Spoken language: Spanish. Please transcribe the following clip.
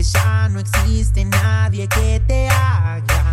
que ya no existe nadie que te haga